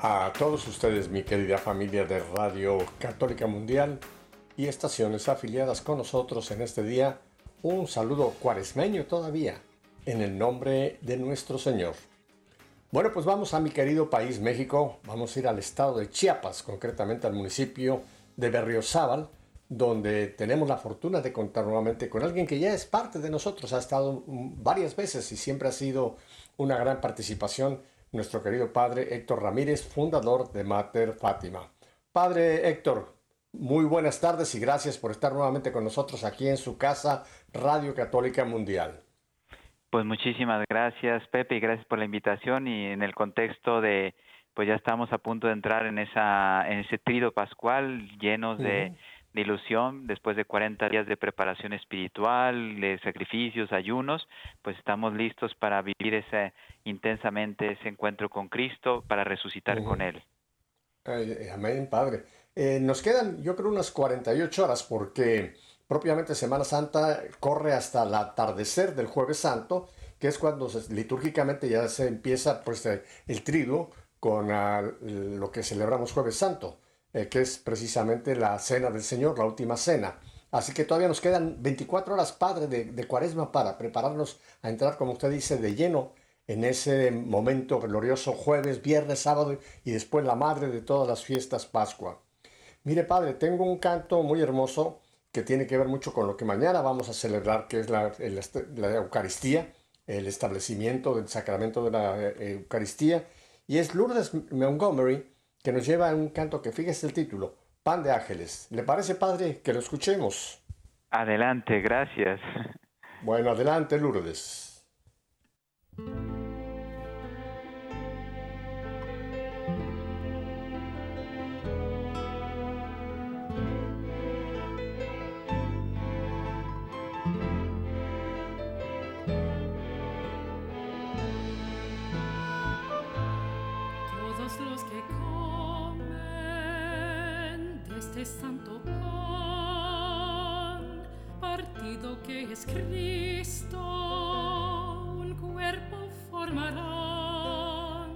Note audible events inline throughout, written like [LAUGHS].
A todos ustedes, mi querida familia de Radio Católica Mundial y estaciones afiliadas con nosotros en este día, un saludo cuaresmeño todavía, en el nombre de nuestro Señor. Bueno, pues vamos a mi querido país México, vamos a ir al estado de Chiapas, concretamente al municipio de Berriozábal, donde tenemos la fortuna de contar nuevamente con alguien que ya es parte de nosotros, ha estado varias veces y siempre ha sido una gran participación, nuestro querido padre Héctor Ramírez, fundador de Mater Fátima. Padre Héctor, muy buenas tardes y gracias por estar nuevamente con nosotros aquí en su casa, Radio Católica Mundial. Pues muchísimas gracias, Pepe, y gracias por la invitación y en el contexto de, pues ya estamos a punto de entrar en esa, en ese trido pascual llenos de, de ilusión, después de 40 días de preparación espiritual, de sacrificios, ayunos, pues estamos listos para vivir ese intensamente ese encuentro con Cristo, para resucitar con Él. Ay, amén, Padre. Eh, nos quedan, yo creo, unas 48 horas porque propiamente Semana Santa corre hasta el atardecer del jueves santo, que es cuando se, litúrgicamente ya se empieza pues, el triduo con ah, lo que celebramos jueves santo, eh, que es precisamente la cena del Señor, la última cena. Así que todavía nos quedan 24 horas, Padre, de, cuaresma para prepararnos a entrar, como usted dice, de lleno en ese momento glorioso jueves, viernes, sábado y después la madre de todas las fiestas Pascua. Mire, Padre, tengo un canto muy hermoso que tiene que ver mucho con lo que mañana vamos a celebrar, que es la, la Eucaristía, el establecimiento del sacramento de la eh, Eucaristía, y es Lourdes Montgomery que nos lleva a un canto que fíjese el título, Pan de Ángeles. ¿Le parece, Padre, que lo escuchemos? Adelante, gracias. Bueno, adelante, Lourdes. Es Cristo, un cuerpo formarán.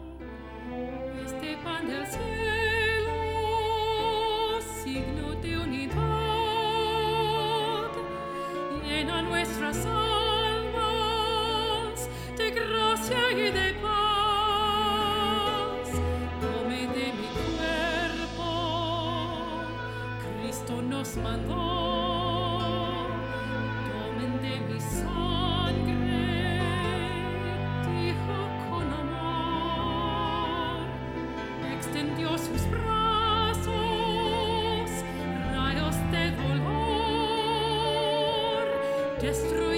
Este pan del cielo, signo de unidad, llena nuestras almas de gracia y de paz. Tome de mi cuerpo, Cristo nos mandó. Destroy.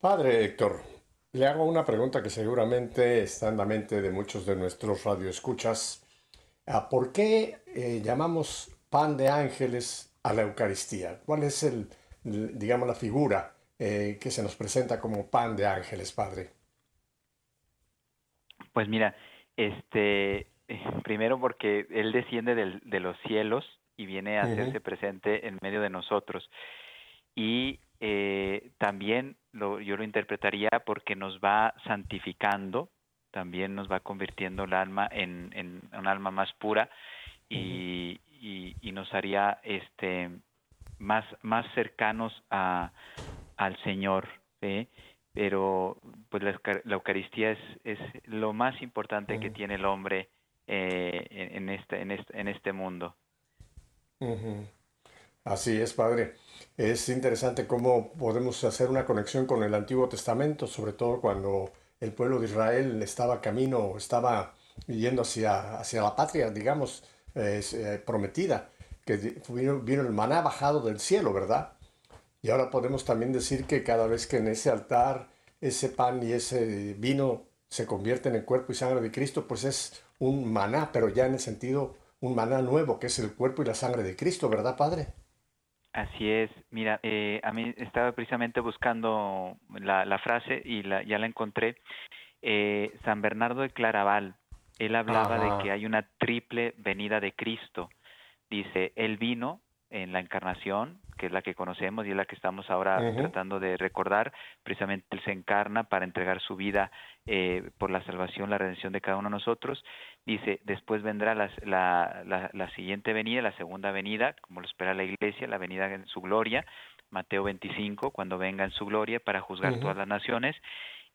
Padre Héctor, le hago una pregunta que seguramente está en la mente de muchos de nuestros radioescuchas. ¿Por qué eh, llamamos pan de ángeles a la Eucaristía? ¿Cuál es el, digamos, la figura eh, que se nos presenta como pan de ángeles, Padre? Pues mira, este, primero porque Él desciende del- de los cielos y viene a hacerse presente en medio de nosotros. Y eh, también lo, yo lo interpretaría porque nos va santificando, también nos va convirtiendo el alma en, en un alma más pura y, y- y nos haría este más, más cercanos a, al Señor. ¿sí? Pero pues la, Eucar- la Eucaristía es, es lo más importante que tiene el hombre eh, en, en este, en, este, en este mundo. Así es, Padre. Es interesante cómo podemos hacer una conexión con el Antiguo Testamento, sobre todo cuando el pueblo de Israel estaba camino, estaba yendo hacia, hacia la patria, digamos, eh, prometida, que vino, vino el maná bajado del cielo, ¿verdad? Y ahora podemos también decir que cada vez que en ese altar ese pan y ese vino se convierten en cuerpo y sangre de Cristo, pues es un maná, pero ya en el sentido, un maná nuevo, que es el cuerpo y la sangre de Cristo, ¿verdad, Padre? Así es. Mira, eh, a mí estaba precisamente buscando la, la frase y la, ya la encontré. Eh, San Bernardo de Claraval, él hablaba Ajá. de que hay una triple venida de Cristo. Dice, él vino en la encarnación, que es la que conocemos y es la que estamos ahora tratando de recordar. Precisamente él se encarna para entregar su vida eh, por la salvación, la redención de cada uno de nosotros. Dice, después vendrá la, la, la siguiente venida, la segunda venida, como lo espera la iglesia, la venida en su gloria, Mateo 25, cuando venga en su gloria para juzgar todas las naciones.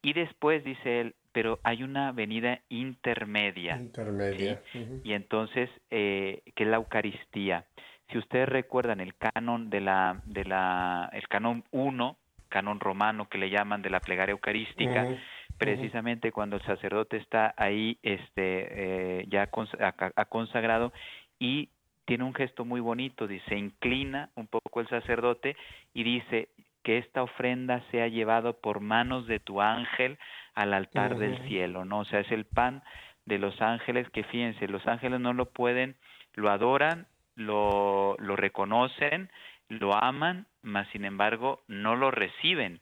Y después dice él, pero hay una venida intermedia. Intermedia. Y entonces, eh, que es la Eucaristía. Si ustedes recuerdan el canon de la, de la, el canon 1, canon romano que le llaman de la plegaria eucarística. Precisamente cuando el sacerdote está ahí este eh, ya cons- a- a- consagrado y tiene un gesto muy bonito, dice, se inclina un poco el sacerdote y dice que esta ofrenda sea llevado por manos de tu ángel al altar del cielo, ¿no? O sea, es el pan de los ángeles que fíjense, los ángeles no lo pueden, lo adoran, lo, lo reconocen, lo aman, mas sin embargo no lo reciben.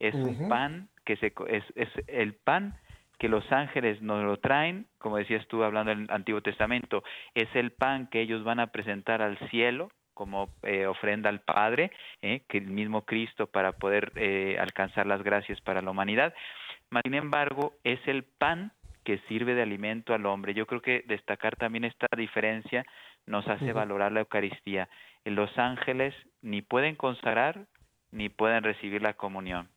Es un pan que se es, es el pan que los ángeles nos lo traen, como decías tú hablando del Antiguo Testamento, es el pan que ellos van a presentar al cielo como eh, ofrenda al Padre, eh, que el mismo Cristo para poder eh, alcanzar las gracias para la humanidad. Sin embargo, es el pan que sirve de alimento al hombre. Yo creo que destacar también esta diferencia nos hace valorar la Eucaristía. Los ángeles ni pueden consagrar ni pueden recibir la comunión.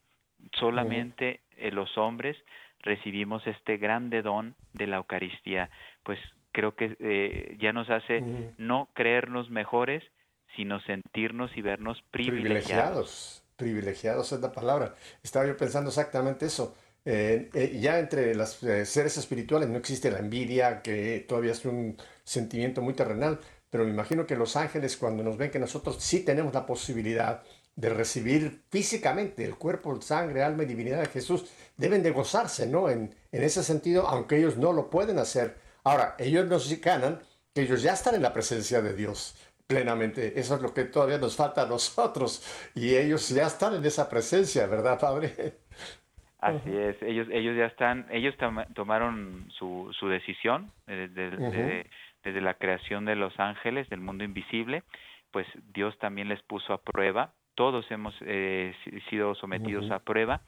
Solamente eh, los hombres recibimos este grande don de la Eucaristía. Pues creo que eh, ya nos hace no creernos mejores, sino sentirnos y vernos privilegiados. Privilegiados. Privilegiados es la palabra. Estaba yo pensando exactamente eso. Eh, eh, ya entre los seres espirituales no existe la envidia, que todavía es un sentimiento muy terrenal, pero me imagino que los ángeles cuando nos ven que nosotros sí tenemos la posibilidad de recibir físicamente el cuerpo, sangre, alma y divinidad de Jesús, deben de gozarse, ¿no? En, en ese sentido, aunque ellos no lo pueden hacer. Ahora, ellos nos ganan que ellos ya están en la presencia de Dios plenamente. Eso es lo que todavía nos falta a nosotros. Y ellos ya están en esa presencia, ¿verdad, Padre? Así es, ellos, ellos ya están, ellos toma- tomaron su, su decisión eh, desde, desde- desde la creación de los ángeles, del mundo invisible, pues Dios también les puso a prueba, todos hemos eh, si- sido sometidos a prueba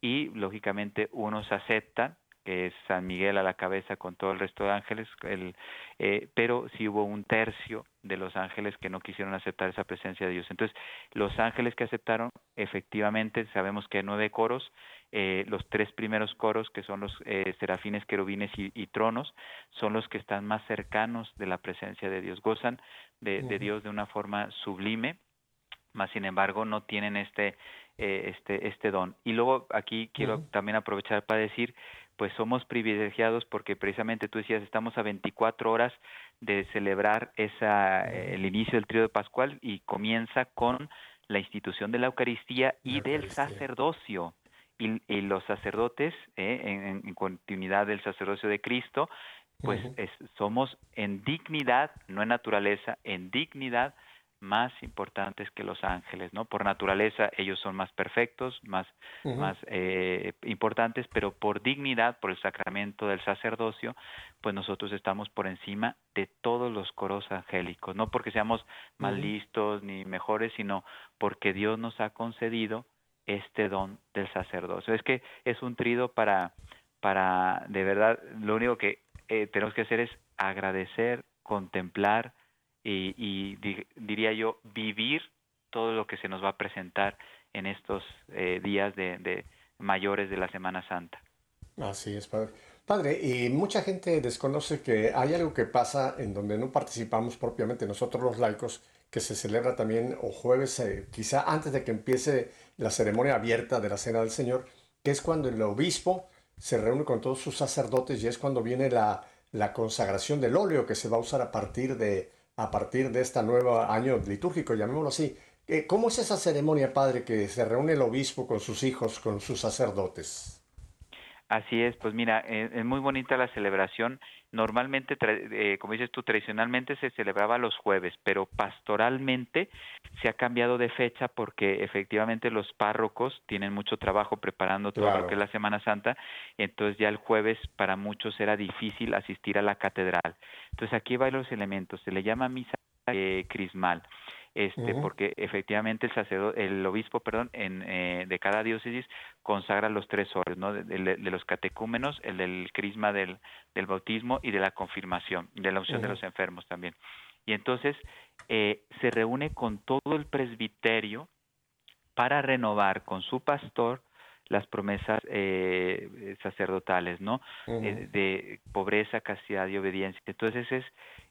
y lógicamente unos aceptan que es San Miguel a la cabeza con todo el resto de ángeles, el, eh, pero sí hubo un tercio de los ángeles que no quisieron aceptar esa presencia de Dios. Entonces, los ángeles que aceptaron, efectivamente, sabemos que hay nueve coros, eh, los tres primeros coros, que son los eh, serafines, querubines y, tronos, son los que están más cercanos de la presencia de Dios, gozan de, Dios de una forma sublime, más sin embargo no tienen este, eh, este, este don. Y luego aquí quiero también aprovechar para decir, pues somos privilegiados porque precisamente tú decías, estamos a 24 horas de celebrar esa, el inicio del trío de Pascual y comienza con la institución de la Eucaristía y del sacerdocio. Y, los sacerdotes, eh, en, continuidad del sacerdocio de Cristo, pues somos en dignidad, no en naturaleza, en dignidad más importantes que los ángeles, ¿no? Por naturaleza ellos son más perfectos, más, más eh, importantes, pero por dignidad, por el sacramento del sacerdocio, pues nosotros estamos por encima de todos los coros angélicos, no porque seamos más listos ni mejores, sino porque Dios nos ha concedido este don del sacerdocio. Es que es un trido para, para de verdad, lo único que eh, tenemos que hacer es agradecer, contemplar, y, diría yo vivir todo lo que se nos va a presentar en estos eh, días de, mayores de la Semana Santa. Así es, padre. Padre, y mucha gente desconoce que hay algo que pasa en donde no participamos propiamente nosotros los laicos, que se celebra también o jueves, eh, quizá antes de que empiece la ceremonia abierta de la Cena del Señor, que es cuando el obispo se reúne con todos sus sacerdotes y es cuando viene la, la consagración del óleo que se va a usar a partir de, a partir de este nuevo año litúrgico, llamémoslo así. Eh, ¿Cómo es esa ceremonia, padre, que se reúne el obispo con sus hijos, con sus sacerdotes? Así es, pues mira, eh, es muy bonita la celebración. Normalmente, eh, como dices tú, tradicionalmente se celebraba los jueves, pero pastoralmente se ha cambiado de fecha porque efectivamente los párrocos tienen mucho trabajo preparando todo lo que es la Semana Santa, entonces ya el jueves para muchos era difícil asistir a la catedral. Entonces aquí hay los elementos, se le llama misa eh, crismal este, porque efectivamente el sacerdote, el obispo, perdón, en, eh, de cada diócesis consagra los tres óleos, ¿no? De, los catecúmenos, el del crisma del, del, bautismo y de la confirmación, de la unción de los enfermos también. Y entonces eh, se reúne con todo el presbiterio para renovar con su pastor las promesas eh, sacerdotales, ¿no? Eh, de pobreza, castidad y obediencia. Entonces es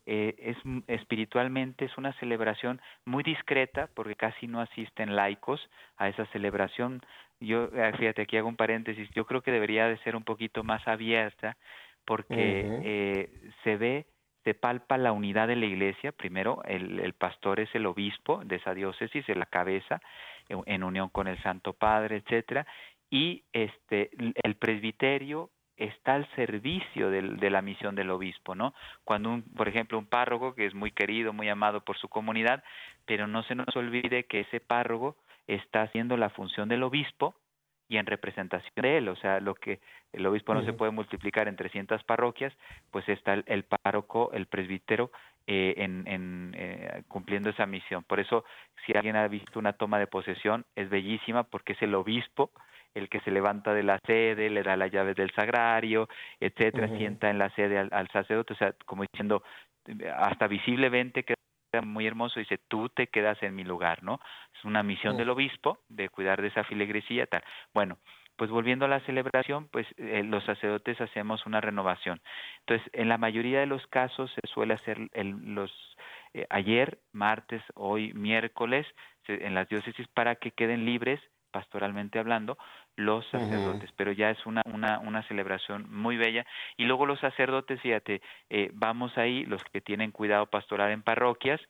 eh, es espiritualmente es una celebración muy discreta porque casi no asisten laicos a esa celebración. Yo eh, fíjate aquí hago un paréntesis. Yo creo que debería de ser un poquito más abierta porque eh, se ve se palpa la unidad de la iglesia. Primero, el, el, pastor es el obispo de esa diócesis, es la cabeza, en, en unión con el Santo Padre, etcétera, y este el presbiterio está al servicio de la misión del obispo, ¿no? Cuando, un, por ejemplo, un párroco que es muy querido, muy amado por su comunidad, pero no se nos olvide que ese párroco está haciendo la función del obispo y en representación de él, o sea, lo que el obispo no se puede multiplicar en 300 parroquias, pues está el, párroco, el presbítero, eh, en, eh, cumpliendo esa misión. Por eso, si alguien ha visto una toma de posesión, es bellísima porque es el obispo el que se levanta de la sede, le da las llaves del sagrario, etcétera, sienta en la sede al, sacerdote, o sea, como diciendo, hasta visiblemente que muy hermoso, dice, tú te quedas en mi lugar, ¿no? Es una misión del obispo de cuidar de esa filigresía, tal. Bueno, pues volviendo a la celebración, pues eh, los sacerdotes hacemos una renovación. Entonces, en la mayoría de los casos se suele hacer el, los eh, ayer, martes, hoy, miércoles, en las diócesis para que queden libres pastoralmente hablando, los sacerdotes, pero ya es una, una, una celebración muy bella. Y luego los sacerdotes, fíjate, eh, vamos ahí, los que tienen cuidado pastoral en parroquias,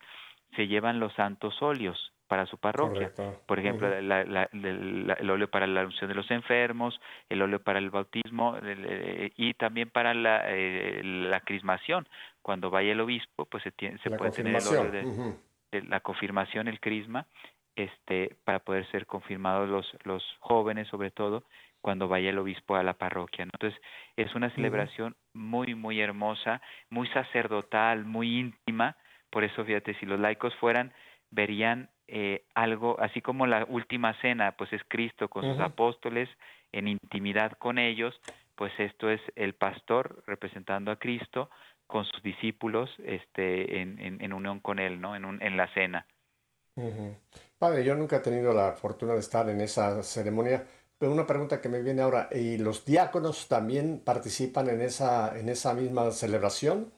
se llevan los santos óleos para su parroquia. Por ejemplo, el óleo para la unción de los enfermos, el óleo para el bautismo eh, y también para la, eh, la crismación. Cuando vaya el obispo, pues se, tiene, se puede tener el óleo de, la confirmación, el crisma, este, para poder ser confirmados los, los jóvenes, sobre todo, cuando vaya el obispo a la parroquia. Entonces, es una celebración muy, muy hermosa, muy sacerdotal, muy íntima. Por eso, fíjate, si los laicos fueran, verían eh, algo, así como la última cena, pues es Cristo con sus apóstoles, en intimidad con ellos, pues esto es el pastor representando a Cristo con sus discípulos este, en, unión con él, ¿no? En, en la cena. Padre, yo nunca he tenido la fortuna de estar en esa ceremonia, pero una pregunta que me viene ahora, ¿y los diáconos también participan en esa, en esa misma celebración?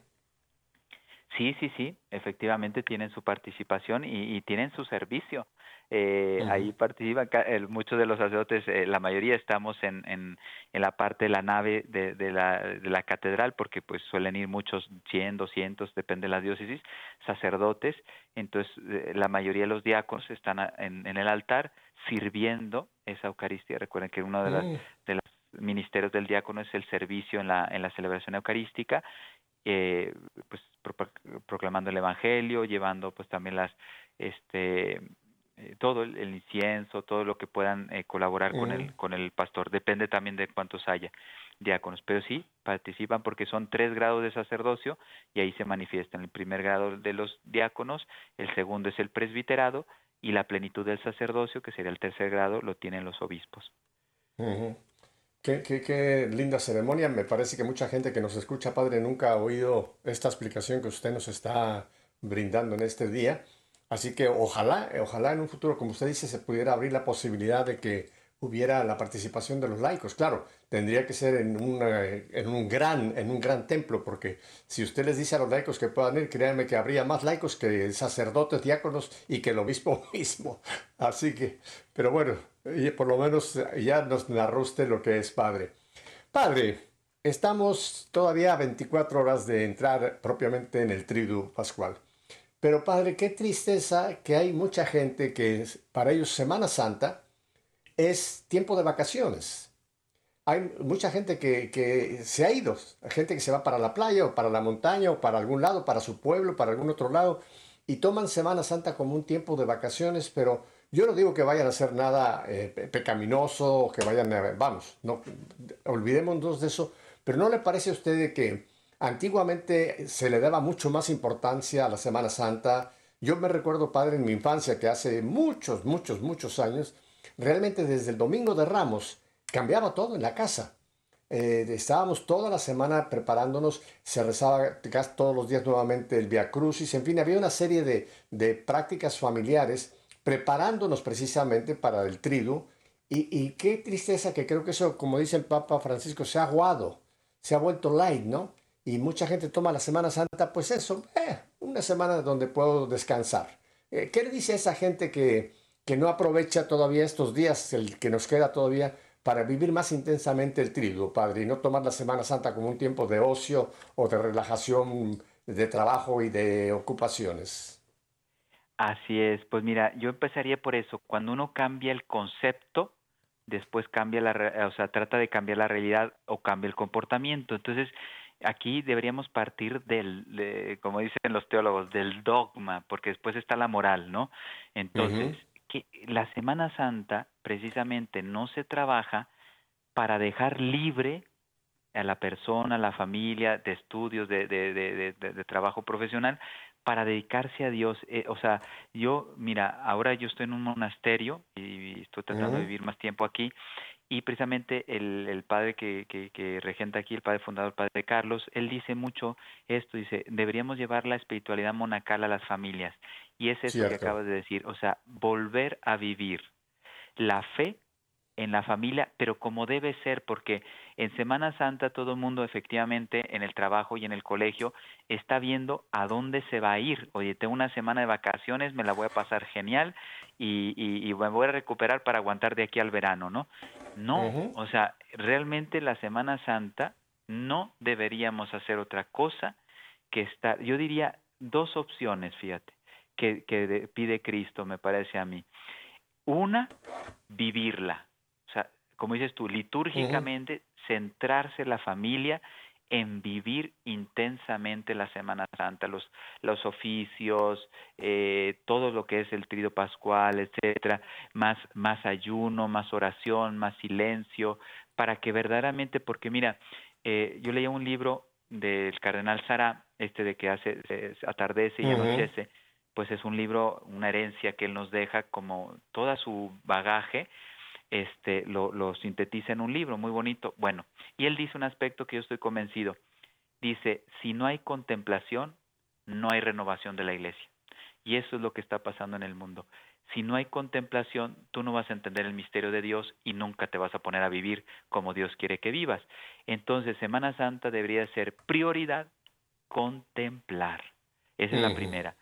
Sí, sí, sí, efectivamente tienen su participación y, tienen su servicio. Eh, Ahí participan muchos de los sacerdotes, eh, la mayoría estamos en, en, en, la parte de la nave de, de, la, de la catedral, porque pues suelen ir muchos, 100, 200, depende de la diócesis, sacerdotes. Entonces, eh, la mayoría de los diáconos están en, en, el altar sirviendo esa Eucaristía. Recuerden que uno de, las, mm. de los ministerios del diácono es el servicio en la, en la celebración eucarística eh, pues proclamando el evangelio, llevando pues también las este eh, todo el, incienso, todo lo que puedan eh, colaborar con el con el pastor, depende también de cuántos haya diáconos, pero sí participan porque son tres grados de sacerdocio y ahí se manifiestan el primer grado de los diáconos, el segundo es el presbiterado y la plenitud del sacerdocio, que sería el tercer grado, lo tienen los obispos. Qué, linda ceremonia. Me parece que mucha gente que nos escucha, Padre, nunca ha oído esta explicación que usted nos está brindando en este día. Así que ojalá, ojalá en un futuro, como usted dice, se pudiera abrir la posibilidad de que hubiera la participación de los laicos. Claro, tendría que ser en, en, un, gran, en un gran templo, porque si usted les dice a los laicos que puedan ir, créanme que habría más laicos que sacerdotes, diáconos y que el obispo [LAUGHS] mismo. Así que, pero bueno, por lo menos ya nos narró usted lo que es Padre. Padre, estamos todavía a 24 horas de entrar propiamente en el triduo pascual. Pero Padre, qué tristeza que hay mucha gente que para ellos Semana Santa es tiempo de vacaciones. Hay mucha gente que, que se ha ido, gente que se va para la playa o para la montaña o para algún lado, para su pueblo, para algún otro lado, y toman Semana Santa como un tiempo de vacaciones, pero yo no digo que vayan a hacer nada eh, pecaminoso, que vayan a... Vamos, no, olvidémonos de eso, pero ¿no le parece a usted que antiguamente se le daba mucho más importancia a la Semana Santa? Yo me recuerdo, padre, en mi infancia, que hace muchos, muchos, muchos años, realmente desde el Domingo de Ramos cambiaba todo en la casa. Eh, estábamos toda la semana preparándonos, se rezaba todos los días nuevamente el Via Crucis, en fin, había una serie de, de prácticas familiares preparándonos precisamente para el triduo. Y, qué tristeza que creo que eso, como dice el Papa Francisco, se ha aguado, se ha vuelto light, ¿no? Y mucha gente toma la Semana Santa, pues eso, eh, una semana donde puedo descansar. Eh, ¿Qué le dice a esa gente que, que no aprovecha todavía estos días, el que nos queda todavía, para vivir más intensamente el triduo, Padre, y no tomar la Semana Santa como un tiempo de ocio o de relajación, de trabajo y de ocupaciones? Así es, pues mira, yo empezaría por eso, cuando uno cambia el concepto, después cambia la, o sea, trata de cambiar la realidad o cambia el comportamiento. Entonces, aquí deberíamos partir del, como dicen los teólogos, del dogma, porque después está la moral, ¿no? Entonces, que la Semana Santa precisamente no se trabaja para dejar libre a la persona, a la familia, de estudios, de, de, de, de trabajo profesional, para dedicarse a Dios. Eh, o sea, yo, mira, ahora yo estoy en un monasterio y estoy tratando de vivir más tiempo aquí y precisamente el, el padre que, que, que, regenta aquí, el padre fundador, el padre Carlos, él dice mucho esto, dice, deberíamos llevar la espiritualidad monacal a las familias. Y es eso que acabas de decir, o sea, volver a vivir la fe en la familia, pero como debe ser, porque en Semana Santa todo el mundo efectivamente en el trabajo y en el colegio está viendo a dónde se va a ir. Oye, tengo una semana de vacaciones, me la voy a pasar genial y, y, me voy a recuperar para aguantar de aquí al verano, ¿no? No, o sea, realmente la Semana Santa no deberíamos hacer otra cosa que estar, yo diría dos opciones, fíjate, que, que pide Cristo, me parece a mí. Una, vivirla. Como dices tú, litúrgicamente centrarse la familia en vivir intensamente la Semana Santa, los, los oficios, eh, todo lo que es el trido pascual, etcétera, más, más ayuno, más oración, más silencio, para que verdaderamente, porque mira, eh, yo leía un libro del cardenal Sara, este de que hace atardece y anochece, pues es un libro, una herencia que él nos deja como toda su bagaje, este, lo, lo sintetiza en un libro muy bonito. Bueno, y él dice un aspecto que yo estoy convencido. Dice, si no hay contemplación, no hay renovación de la iglesia. Y eso es lo que está pasando en el mundo. Si no hay contemplación, tú no vas a entender el misterio de Dios y nunca te vas a poner a vivir como Dios quiere que vivas. Entonces, Semana Santa debería ser prioridad contemplar. Esa es la primera.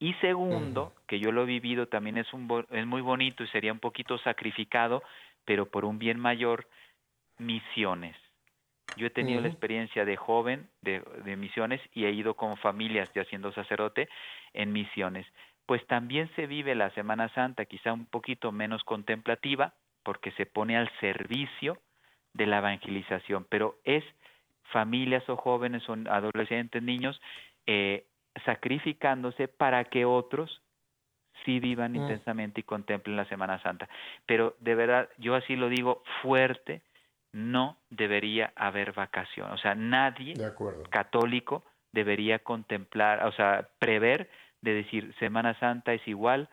Y segundo, que yo lo he vivido, también es, un, es muy bonito y sería un poquito sacrificado, pero por un bien mayor, misiones. Yo he tenido la experiencia de joven de, de, misiones y he ido con familias ya siendo sacerdote en misiones. Pues también se vive la Semana Santa quizá un poquito menos contemplativa porque se pone al servicio de la evangelización, pero es familias o jóvenes o adolescentes, niños, eh, sacrificándose para que otros sí vivan mm. intensamente y contemplen la Semana Santa. Pero de verdad, yo así lo digo fuerte, no debería haber vacación. O sea, nadie católico debería contemplar, o sea, prever de decir Semana Santa es igual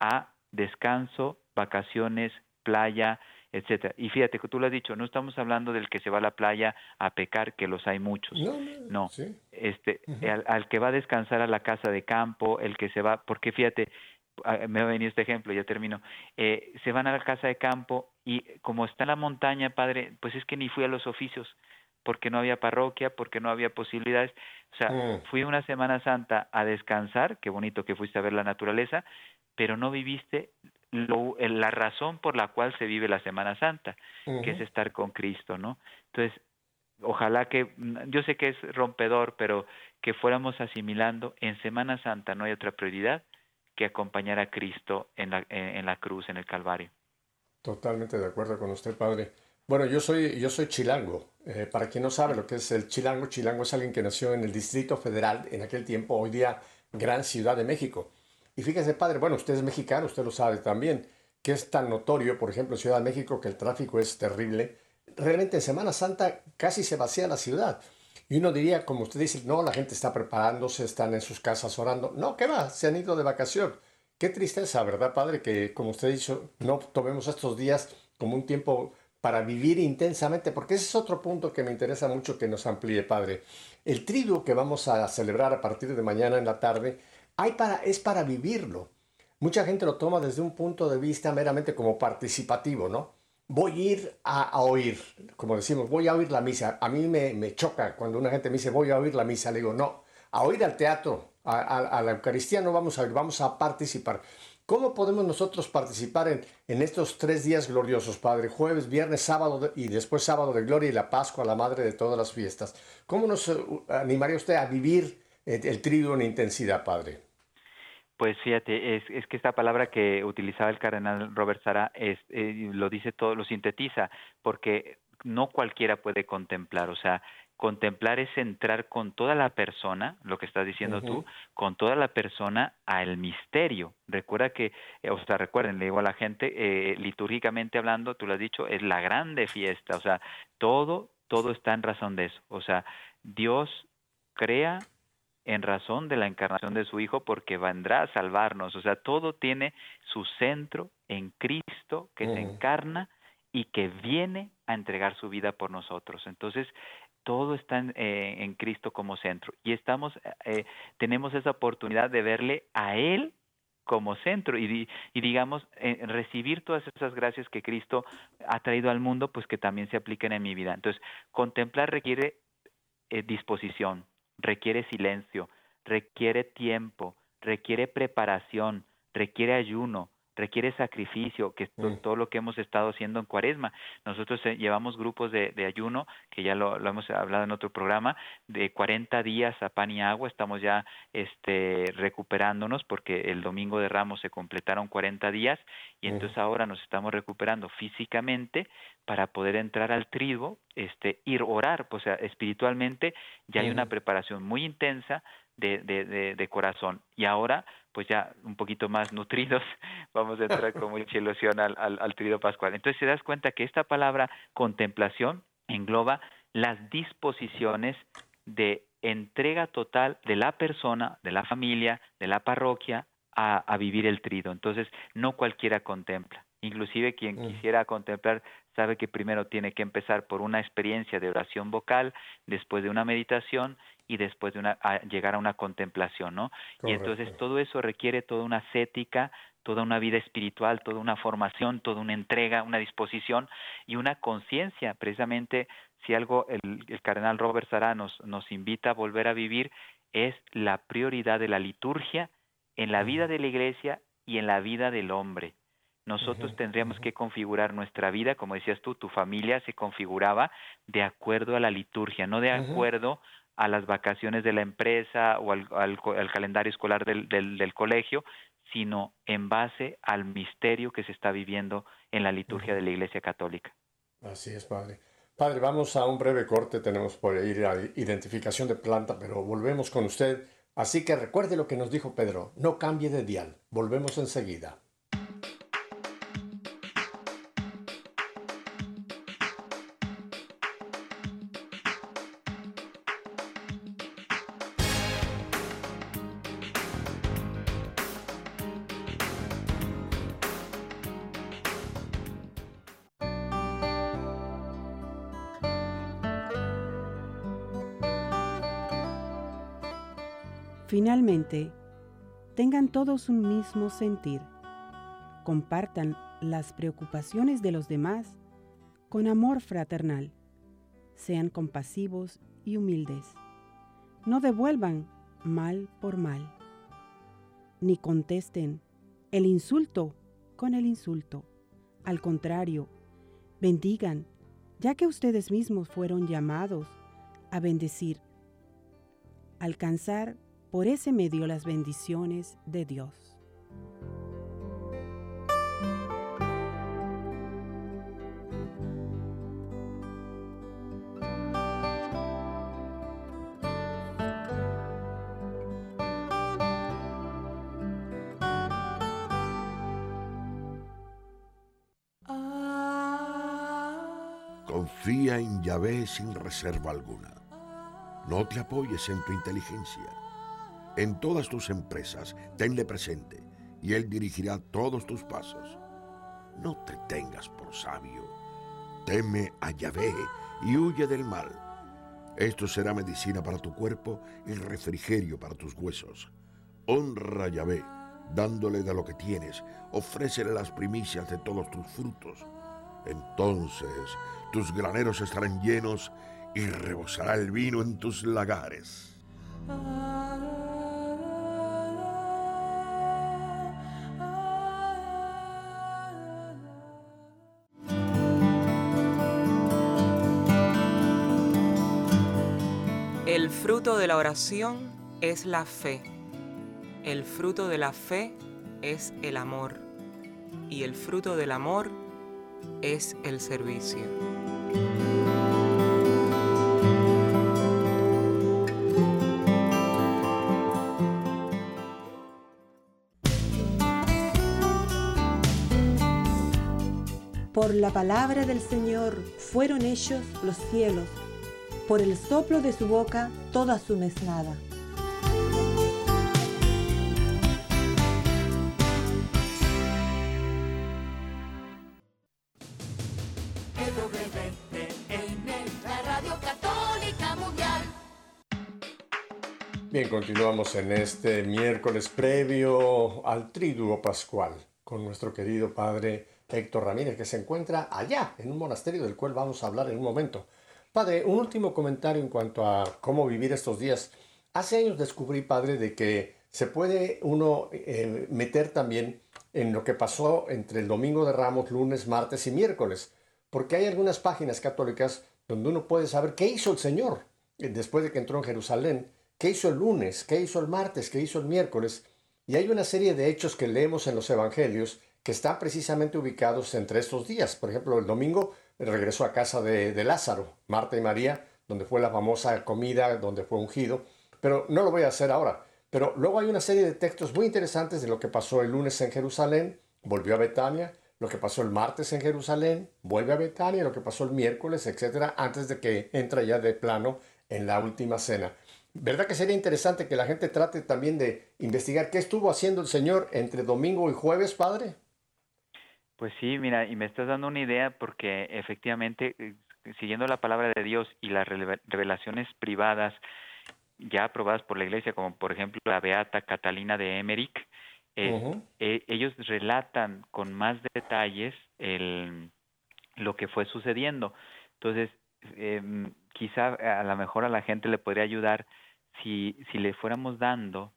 a descanso, vacaciones, playa, etcétera. Y fíjate que tú lo has dicho, no estamos hablando del que se va a la playa a pecar, que los hay muchos. No, este, al, que va a descansar a la casa de campo, el que se va, porque fíjate, me ha venido este ejemplo, ya termino, eh, se van a la casa de campo y como está en la montaña, padre, pues es que ni fui a los oficios porque no había parroquia, porque no había posibilidades. O sea, mm. fui una Semana Santa a descansar, qué bonito que fuiste a ver la naturaleza, pero no viviste lo, la razón por la cual se vive la Semana Santa, que es estar con Cristo, ¿no? Entonces, ojalá que, yo sé que es rompedor, pero que fuéramos asimilando, en Semana Santa no hay otra prioridad que acompañar a Cristo en la, en la cruz, en el Calvario. Totalmente de acuerdo con usted, Padre. Bueno, yo soy, yo soy chilango. Eh, para quien no sabe lo que es el chilango, chilango es alguien que nació en el Distrito Federal, en aquel tiempo, hoy día, Gran Ciudad de México. Y fíjese, padre, bueno, usted es mexicano, usted lo sabe también, que es tan notorio, por ejemplo, en Ciudad de México, que el tráfico es terrible. Realmente en Semana Santa casi se vacía la ciudad. Y uno diría, como usted dice, no, la gente está preparándose, están en sus casas orando. No, ¿qué va? Se han ido de vacación. Qué tristeza, ¿verdad, padre? Que, como usted ha dicho, no tomemos estos días como un tiempo para vivir intensamente, porque ese es otro punto que me interesa mucho que nos amplíe, padre. El triduo que vamos a celebrar a partir de mañana en la tarde hay para, es para vivirlo. Mucha gente lo toma desde un punto de vista meramente como participativo, ¿no? Voy a ir a, oír, como decimos, voy a oír la misa. A mí me, me, choca cuando una gente me dice, voy a oír la misa. Le digo, no, a oír al teatro, a, a, la Eucaristía no vamos a oír, vamos a participar. ¿Cómo podemos nosotros participar en, en, estos tres días gloriosos, Padre? Jueves, viernes, sábado y después sábado de gloria y la Pascua, la madre de todas las fiestas. ¿Cómo nos eh, animaría usted a vivir el, el trigo en intensidad, Padre? Pues fíjate, es, es, que esta palabra que utilizaba el cardenal Robert Sara es, eh, lo dice todo, lo sintetiza, porque no cualquiera puede contemplar, o sea, contemplar es entrar con toda la persona, lo que estás diciendo tú, con toda la persona al misterio. Recuerda que, eh, o sea, recuerden, le digo a la gente, eh, litúrgicamente hablando, tú lo has dicho, es la grande fiesta, o sea, todo, todo está en razón de eso, o sea, Dios crea en razón de la encarnación de su Hijo, porque vendrá a salvarnos. O sea, todo tiene su centro en Cristo que se encarna y que viene a entregar su vida por nosotros. Entonces, todo está en, eh, Cristo como centro y estamos, eh, tenemos esa oportunidad de verle a Él como centro y, y digamos eh, recibir todas esas gracias que Cristo ha traído al mundo, pues que también se apliquen en mi vida. Entonces, contemplar requiere disposición, requiere silencio, requiere tiempo, requiere preparación, requiere ayuno, requiere sacrificio, que es mm. todo lo que hemos estado haciendo en Cuaresma. Nosotros eh, llevamos grupos de, ayuno, que ya lo, hemos hablado en otro programa, de 40 días a pan y agua. Estamos ya este, recuperándonos porque el domingo de Ramos se completaron 40 días y mm. entonces ahora nos estamos recuperando físicamente para poder entrar al trigo, este, ir orar, pues, o sea, espiritualmente ya hay una preparación muy intensa de, de, de corazón. Y ahora pues ya un poquito más nutridos, [LAUGHS] vamos a entrar con mucha ilusión al, al, al pascual. Entonces te das cuenta que esta palabra contemplación engloba las disposiciones de entrega total de la persona, de la familia, de la parroquia, a, a, vivir el trido. Entonces, no cualquiera contempla. Inclusive quien mm. quisiera contemplar sabe que primero tiene que empezar por una experiencia de oración vocal, después de una meditación y después de una, llegar a una contemplación, ¿no? Y entonces todo eso requiere toda una ascética, toda una vida espiritual, toda una formación, toda una entrega, una disposición y una conciencia. Precisamente, si algo el, el cardenal Robert Sara nos, nos invita a volver a vivir, es la prioridad de la liturgia en la vida de la iglesia y en la vida del hombre. Nosotros tendríamos que configurar nuestra vida, como decías tú, tu familia se configuraba de acuerdo a la liturgia, no de acuerdo a las vacaciones de la empresa o al, calendario escolar del, del, colegio, sino en base al misterio que se está viviendo en la liturgia de la Iglesia Católica. Así es, Padre. Padre, vamos a un breve corte, tenemos por ir a identificación de planta, pero volvemos con usted. Así que recuerde lo que nos dijo Pedro, no cambie de dial, volvemos enseguida. Todos un mismo sentir. Compartan las preocupaciones de los demás con amor fraternal. Sean compasivos y humildes. No devuelvan mal por mal. Ni contesten el insulto con el insulto. Al contrario, bendigan, ya que ustedes mismos fueron llamados a bendecir. Alcanzar por ese medio las bendiciones de Dios. Confía en Yahvé sin reserva alguna. No te apoyes en tu inteligencia en todas tus empresas, tenle presente y Él dirigirá todos tus pasos. No te tengas por sabio. Teme a Yahvé y huye del mal. Esto será medicina para tu cuerpo y refrigerio para tus huesos. Honra a Yahvé, dándole de lo que tienes, ofrécele las primicias de todos tus frutos. Entonces tus graneros estarán llenos y rebosará el vino en tus lagares. Fruto de la oración es la fe. El fruto de la fe es el amor. Y el fruto del amor es el servicio. Por la palabra del Señor fueron hechos los cielos por el soplo de su boca toda su mesnada. Bien, continuamos en este miércoles previo al Triduo Pascual con nuestro querido padre Héctor Ramírez, que se encuentra allá, en un monasterio del cual vamos a hablar en un momento. Padre, un último comentario en cuanto a cómo vivir estos días. Hace años descubrí, padre, de que se puede uno eh, meter también en lo que pasó entre el domingo de Ramos, lunes, martes y miércoles, porque hay algunas páginas católicas donde uno puede saber qué hizo el Señor eh, después de que entró en Jerusalén, qué hizo el lunes, qué hizo el martes, qué hizo el miércoles, y hay una serie de hechos que leemos en los evangelios que están precisamente ubicados entre estos días. Por ejemplo, el domingo regresó a casa de, Lázaro, Marta y María, donde fue la famosa comida, donde fue ungido, pero no lo voy a hacer ahora. Pero luego hay una serie de textos muy interesantes de lo que pasó el lunes en Jerusalén, volvió a Betania, lo que pasó el martes en Jerusalén, vuelve a Betania, lo que pasó el miércoles, etcétera, antes de que entra ya de plano en la última cena. ¿Verdad que sería interesante que la gente trate también de investigar qué estuvo haciendo el Señor entre domingo y jueves, Padre? Pues sí, mira, y me estás dando una idea porque efectivamente, eh, siguiendo la palabra de Dios y las revelaciones privadas ya aprobadas por la Iglesia, como por ejemplo la Beata Catalina de Emmerich, eh, eh, ellos relatan con más detalles el, lo que fue sucediendo. Entonces, eh, quizá a lo mejor a la gente le podría ayudar si, si le fuéramos dando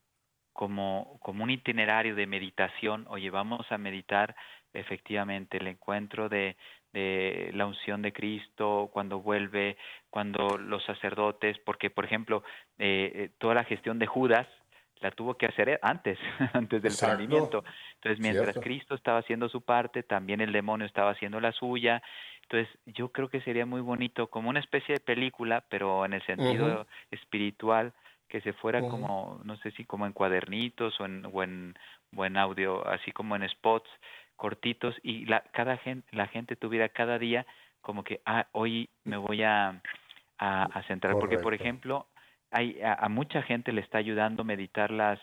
como, como un itinerario de meditación, oye, vamos a meditar efectivamente el encuentro de, de la unción de Cristo, cuando vuelve, cuando los sacerdotes, porque por ejemplo, eh, toda la gestión de Judas la tuvo que hacer antes, [LAUGHS] antes del prendimiento. Entonces, mientras Cristo estaba haciendo su parte, también el demonio estaba haciendo la suya. Entonces, yo creo que sería muy bonito, como una especie de película, pero en el sentido espiritual, que se fuera como, no sé si como en cuadernitos o en, o en, o en audio, así como en spots cortitos y la, cada gente, la gente tuviera cada día como que, ah, hoy me voy a, a, centrar, porque por ejemplo, hay, a, mucha gente le está ayudando a meditar las,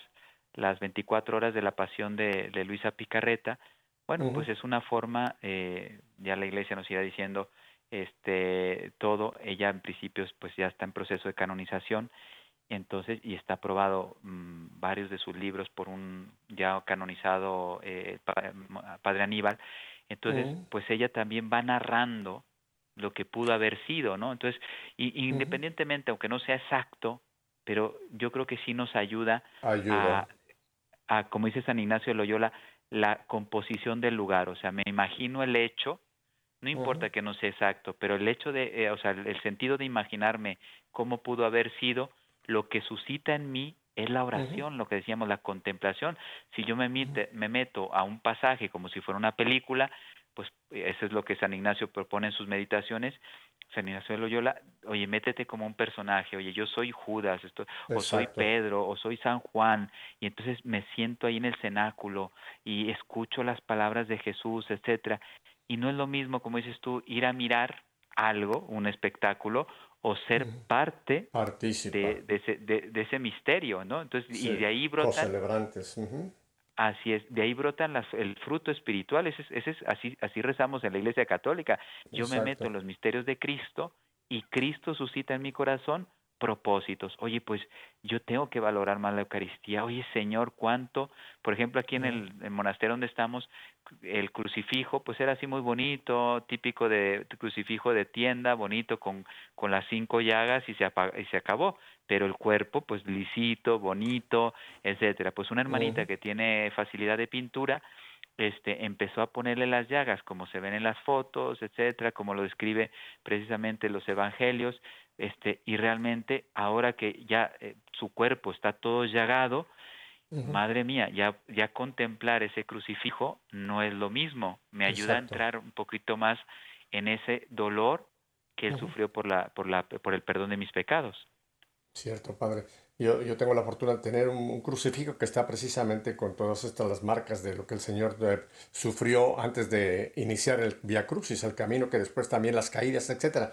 las 24 horas de la pasión de, de Luisa Picarreta. Bueno, pues es una forma, eh, ya la iglesia nos irá diciendo, este, todo, ella en principio pues ya está en proceso de canonización, entonces, y está aprobado mm, varios de sus libros por un ya canonizado eh, padre Aníbal, entonces, pues ella también va narrando lo que pudo haber sido, ¿no? Entonces, y, independientemente, aunque no sea exacto, pero yo creo que sí nos ayuda, A, a, como dice San Ignacio de Loyola, la composición del lugar, o sea, me imagino el hecho, no importa que no sea exacto, pero el hecho de, eh, o sea, el sentido de imaginarme cómo pudo haber sido, lo que suscita en mí es la oración, lo que decíamos, la contemplación. Si yo me, me meto a un pasaje como si fuera una película, pues eso es lo que San Ignacio propone en sus meditaciones. San Ignacio de Loyola, oye, métete como un personaje, oye, yo soy Judas, esto, o soy Pedro, o soy San Juan, y entonces me siento ahí en el cenáculo y escucho las palabras de Jesús, etcétera. Y no es lo mismo, como dices tú, ir a mirar algo, un espectáculo, o ser parte de, de, ese, de, ese, misterio, ¿no? Entonces, y de ahí brotan... celebrantes. Así es, de ahí brotan las, el fruto espiritual, ese, ese es, así, así rezamos en la Iglesia Católica. Yo me meto en los misterios de Cristo y Cristo suscita en mi corazón propósitos. Oye, pues yo tengo que valorar más la Eucaristía. Oye, Señor, cuánto, por ejemplo, aquí en el, monasterio donde estamos, el crucifijo, pues era así muy bonito, típico de crucifijo de tienda, bonito, con, con las cinco llagas y se, y se acabó. Pero el cuerpo, pues lisito, bonito, etcétera. Pues una hermanita que tiene facilidad de pintura, este, empezó a ponerle las llagas, como se ven en las fotos, etcétera, como lo describe precisamente los evangelios, este y realmente ahora que ya eh, su cuerpo está todo llagado madre mía ya ya contemplar ese crucifijo no es lo mismo. Me ayuda a entrar un poquito más en ese dolor que él sufrió por la por la por el perdón de mis pecados. Cierto padre yo, yo, tengo la fortuna de tener un, crucifijo que está precisamente con todas estas las marcas de lo que el Señor eh, sufrió antes de iniciar el Via Crucis, el camino que después también las caídas, etc.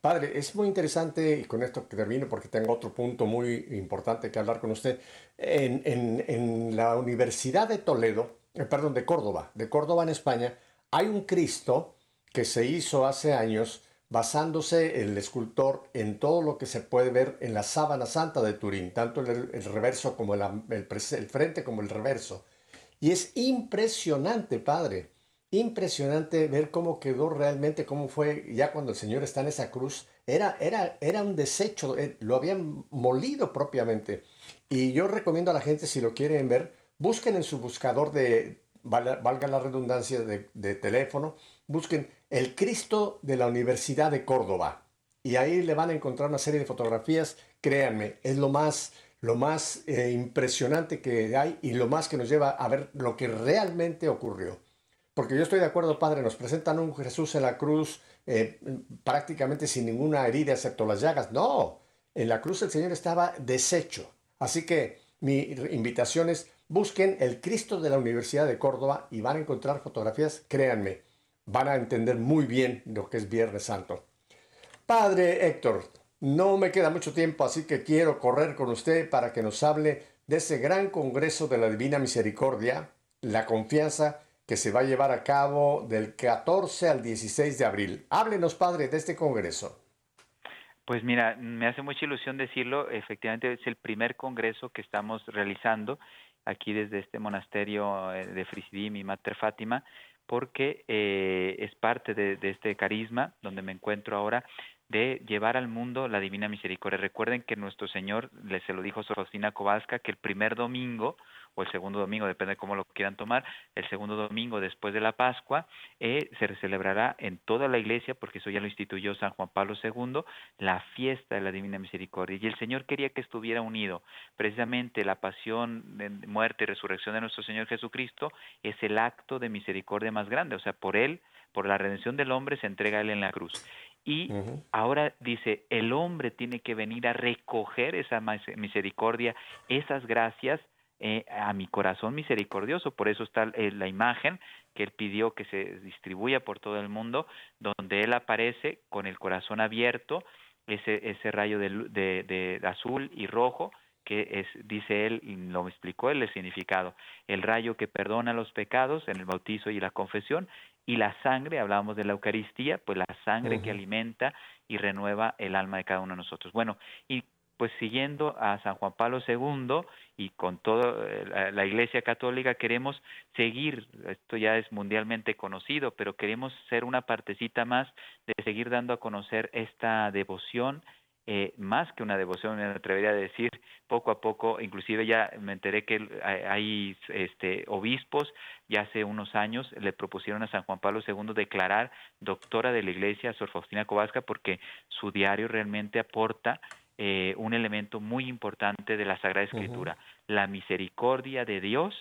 Padre, es muy interesante, y con esto termino porque tengo otro punto muy importante que hablar con usted. En, en, en la Universidad de Toledo, eh, perdón, de Córdoba, de Córdoba en España, hay un Cristo que se hizo hace años basándose el escultor en todo lo que se puede ver en la sábana santa de Turín, tanto el, reverso como el, frente como el reverso. Y es impresionante, padre, impresionante ver cómo quedó realmente, cómo fue ya cuando el Señor está en esa cruz. Era, era, era un desecho, eh, lo habían molido propiamente. Y yo recomiendo a la gente, si lo quieren ver, busquen en su buscador de, valga la redundancia, de teléfono, busquen el Cristo de la Universidad de Córdoba. Y ahí le van a encontrar una serie de fotografías. Créanme, es lo más, lo más eh, impresionante que hay y lo más que nos lleva a ver lo que realmente ocurrió. Porque yo estoy de acuerdo, Padre, nos presentan un Jesús en la cruz eh, prácticamente sin ninguna herida excepto las llagas. No, en la cruz el Señor estaba deshecho. Así que mi invitación es, busquen el Cristo de la Universidad de Córdoba y van a encontrar fotografías, créanme, van a entender muy bien lo que es Viernes Santo. Padre Héctor, no me queda mucho tiempo, así que quiero correr con usted para que nos hable de ese gran Congreso de la Divina Misericordia, la confianza que se va a llevar a cabo del 14 al 16 de abril. Háblenos, padre, de este congreso. Pues mira, me hace mucha ilusión decirlo, efectivamente es el primer congreso que estamos realizando aquí desde este monasterio eh, de Frisidim y Mater Fátima, porque eh, es parte de, este carisma donde me encuentro ahora de llevar al mundo la divina misericordia. Recuerden que nuestro Señor, le se lo dijo Sor Faustina Kowalska, que el primer domingo o el segundo domingo, depende de cómo lo quieran tomar, el segundo domingo después de la Pascua, eh, se celebrará en toda la iglesia, porque eso ya lo instituyó San Juan Pablo II, la fiesta de la Divina Misericordia. Y el Señor quería que estuviera unido. Precisamente la pasión, muerte y resurrección de nuestro Señor Jesucristo es el acto de misericordia más grande. O sea, por Él, por la redención del hombre, se entrega Él en la cruz. Y ahora dice, el hombre tiene que venir a recoger esa misericordia, esas gracias, eh, a mi corazón misericordioso. Por eso está eh, la imagen que él pidió que se distribuya por todo el mundo, donde él aparece con el corazón abierto, ese, ese rayo de, de, azul y rojo, que es, dice él, y lo explicó él el significado, el rayo que perdona los pecados en el bautizo y la confesión, y la sangre, hablábamos de la Eucaristía, pues la sangre que alimenta y renueva el alma de cada uno de nosotros. Bueno, y pues siguiendo a San Juan Pablo II y con toda eh, la Iglesia Católica queremos seguir, esto ya es mundialmente conocido, pero queremos ser una partecita más de seguir dando a conocer esta devoción, eh, más que una devoción, me atrevería a decir, poco a poco, inclusive ya me enteré que hay este, obispos, ya hace unos años le propusieron a San Juan Pablo II declarar doctora de la Iglesia, Sor Faustina Kowalska, porque su diario realmente aporta eh, un elemento muy importante de la Sagrada Escritura, la misericordia de Dios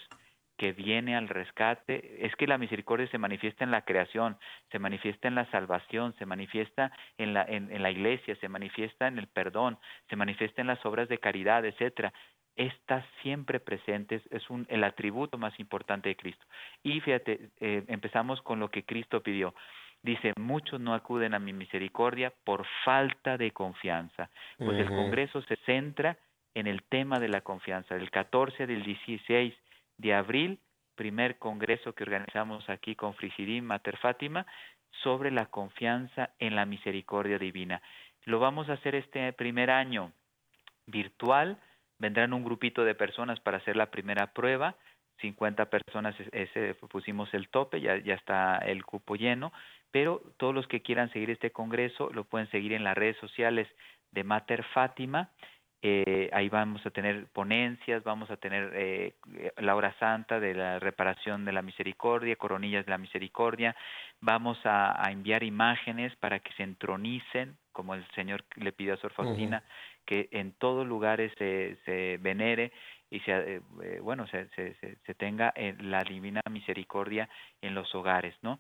que viene al rescate, es que la misericordia se manifiesta en la creación, se manifiesta en la salvación, se manifiesta en la, en, la iglesia, se manifiesta en el perdón, se manifiesta en las obras de caridad, etcétera. Está siempre presente, es un, el atributo más importante de Cristo. Y fíjate, eh, empezamos con lo que Cristo pidió. Dice, muchos no acuden a mi misericordia por falta de confianza. Pues el Congreso se centra en el tema de la confianza. Del 14 del 16 de abril, primer Congreso que organizamos aquí con Frisidim Mater Fátima, sobre la confianza en la misericordia divina. Lo vamos a hacer este primer año virtual. Vendrán un grupito de personas para hacer la primera prueba. 50 personas, ese pusimos el tope, ya, ya está el cupo lleno pero todos los que quieran seguir este congreso lo pueden seguir en las redes sociales de Mater Fátima. Eh, ahí vamos a tener ponencias, vamos a tener eh, la hora santa de la reparación de la misericordia, coronillas de la misericordia, vamos a, enviar imágenes para que se entronicen, como el Señor le pidió a Sor Faustina, que en todos lugares se, se venere y se, eh, eh, bueno, se, se, se, tenga la divina misericordia en los hogares, ¿no?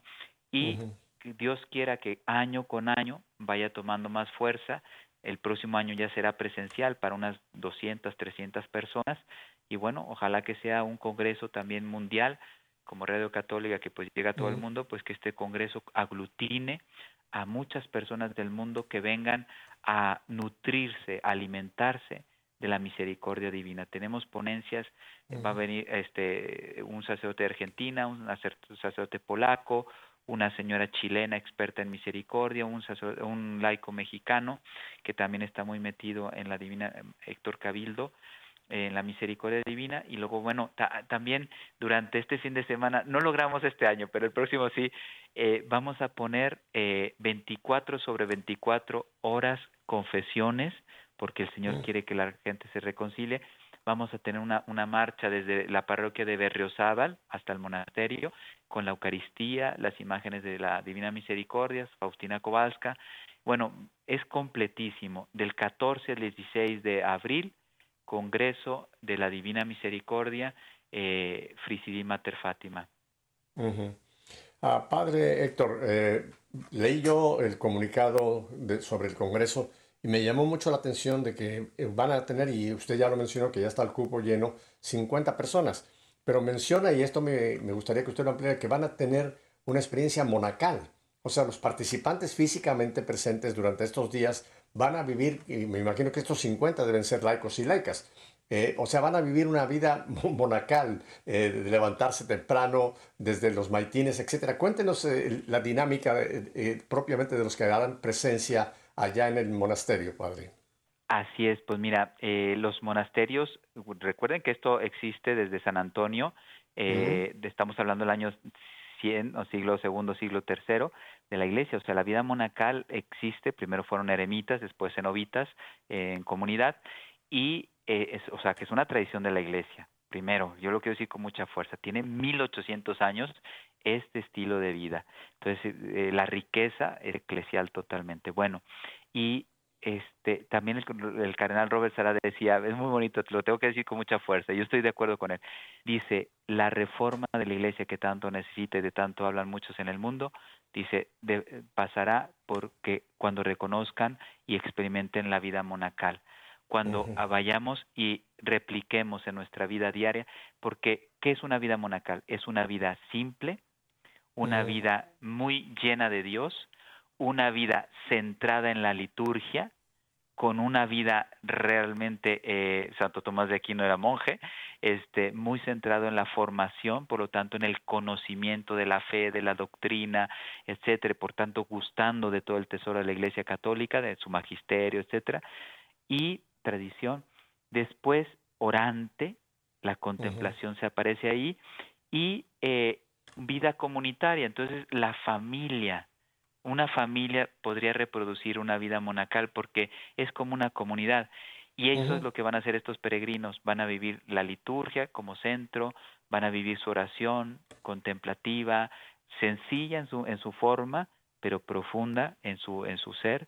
Y Dios quiera que año con año vaya tomando más fuerza. El próximo año ya será presencial para unas 200, 300 personas. Y bueno, ojalá que sea un congreso también mundial, como Radio Católica, que pues llega a todo el mundo, pues que este congreso aglutine a muchas personas del mundo que vengan a nutrirse, a alimentarse de la misericordia divina. Tenemos ponencias, va a venir este un sacerdote de Argentina, un sacerdote polaco, una señora chilena experta en misericordia, un, un laico mexicano que también está muy metido en la divina, Héctor Cabildo, en la misericordia divina y luego bueno también durante este fin de semana no logramos este año pero el próximo sí eh, vamos a poner eh, 24 sobre 24 horas confesiones porque el Señor mm. quiere que la gente se reconcilie vamos a tener una, marcha desde la parroquia de Berriozábal hasta el monasterio con la Eucaristía, las imágenes de la Divina Misericordia, Faustina Kowalska. Bueno, es completísimo. Del 14 al 16 de abril, Congreso de la Divina Misericordia, eh, Mater Fátima. Ah, padre Héctor, eh, leí yo el comunicado sobre el Congreso y me llamó mucho la atención de que eh, van a tener, y usted ya lo mencionó, que ya está el cupo lleno, 50 personas. Pero menciona, y esto me, me gustaría que usted lo ampliara, que van a tener una experiencia monacal. O sea, los participantes físicamente presentes durante estos días van a vivir, y me imagino que estos 50 deben ser laicos y laicas, Eh, o sea, van a vivir una vida [LAUGHS] monacal, eh, de levantarse temprano desde los maitines, etc. Cuéntenos eh, la dinámica propiamente de los que harán presencia allá en el monasterio, padre. Así es, pues mira, los monasterios, recuerden que esto existe desde San Antonio, estamos hablando del año 100 o siglo segundo, siglo tercero de la iglesia, o sea, la vida monacal existe, primero fueron eremitas, después cenobitas en comunidad, y eh, o sea, que es una tradición de la iglesia. Primero, yo lo quiero decir con mucha fuerza, tiene 1800 años este estilo de vida. Entonces, eh, la riqueza eclesial totalmente. Bueno, y este también el, el, cardenal Robert Sara decía, es muy bonito, te lo tengo que decir con mucha fuerza, yo estoy de acuerdo con él. Dice, la reforma de la iglesia que tanto necesita y de tanto hablan muchos en el mundo, dice, de, pasará porque cuando reconozcan y experimenten la vida monacal cuando vayamos y repliquemos en nuestra vida diaria, porque ¿qué es una vida monacal? Es una vida simple, una vida muy llena de Dios, una vida centrada en la liturgia, con una vida realmente, eh, Santo Tomás de Aquino era monje, este, muy centrado en la formación, por lo tanto en el conocimiento de la fe, de la doctrina, etcétera, por tanto gustando de todo el tesoro de la Iglesia Católica, de su magisterio, etcétera, y tradición. Después, orante, la contemplación se aparece ahí, y eh, vida comunitaria, entonces la familia, una familia podría reproducir una vida monacal porque es como una comunidad. Y eso es lo que van a hacer estos peregrinos, van a vivir la liturgia como centro, van a vivir su oración contemplativa, sencilla en su, en su forma, pero profunda en su, en su ser,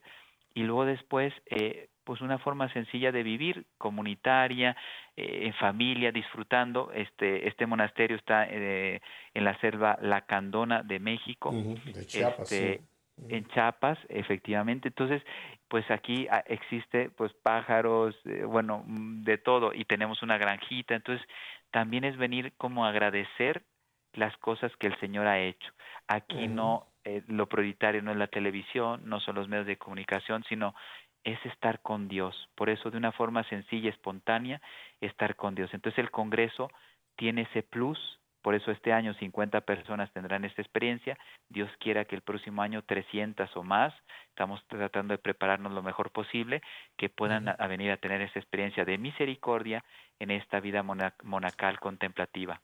y luego después eh, pues una forma sencilla de vivir comunitaria eh, en familia disfrutando. Este este monasterio está eh, en la selva Lacandona de México de Chiapas, este, en Chiapas efectivamente. Entonces pues aquí ah, existe pues pájaros eh, bueno mm, de todo y tenemos una granjita. Entonces también es venir como agradecer las cosas que el Señor ha hecho. Aquí no lo prioritario no es la televisión, no son los medios de comunicación, sino es estar con Dios. Por eso, de una forma sencilla, espontánea, estar con Dios. Entonces, el Congreso tiene ese plus. Por eso este año 50 personas tendrán esta experiencia. Dios quiera que el próximo año 300 o más. Estamos tratando de prepararnos lo mejor posible, que puedan venir a tener esa experiencia de misericordia en esta vida monacal contemplativa.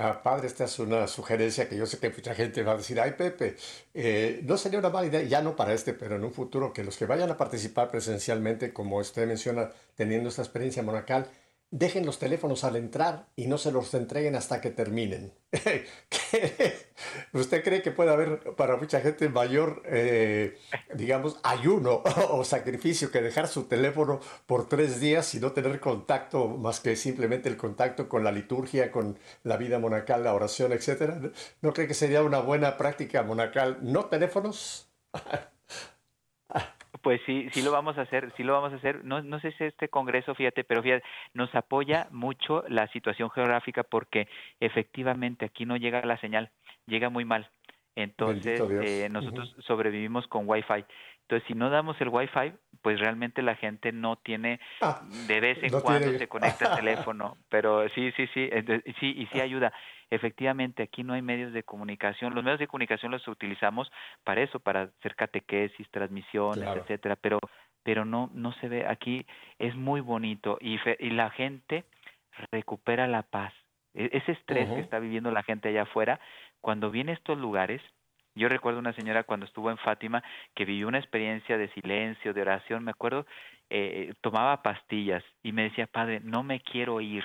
Ah, padre, esta es una sugerencia que yo sé que mucha gente va a decir, ay Pepe, eh, no sería una mala idea, ya no para este, pero en un futuro, que los que vayan a participar presencialmente, como usted menciona, teniendo esta experiencia monacal, dejen los teléfonos al entrar y no se los entreguen hasta que terminen. [LAUGHS] ¿Usted cree que puede haber para mucha gente mayor, eh, digamos, ayuno [LAUGHS] o sacrificio que dejar su teléfono por tres días y no tener contacto más que simplemente el contacto con la liturgia, con la vida monacal, la oración, etcétera? ¿No cree que sería una buena práctica monacal? ¿No teléfonos? [LAUGHS] Pues sí, sí lo vamos a hacer, sí lo vamos a hacer. No, no sé si este congreso, fíjate, pero fíjate, nos apoya mucho la situación geográfica porque efectivamente aquí no llega la señal, llega muy mal. Entonces, eh, nosotros sobrevivimos con Wi-Fi. Entonces, si no damos el Wi-Fi, pues realmente la gente no tiene, ah, de vez en cuando se conecta el teléfono, pero sí, sí, sí, sí, y sí ayuda. Efectivamente, aquí no hay medios de comunicación. Los medios de comunicación los utilizamos para eso, para hacer catequesis, transmisiones, etcétera, pero pero no no se ve aquí es muy bonito y, y la gente recupera la paz. E, ese estrés que está viviendo la gente allá afuera, cuando viene a estos lugares, yo recuerdo una señora cuando estuvo en Fátima que vivió una experiencia de silencio, de oración, me acuerdo, eh, tomaba pastillas y me decía, padre, no me quiero ir,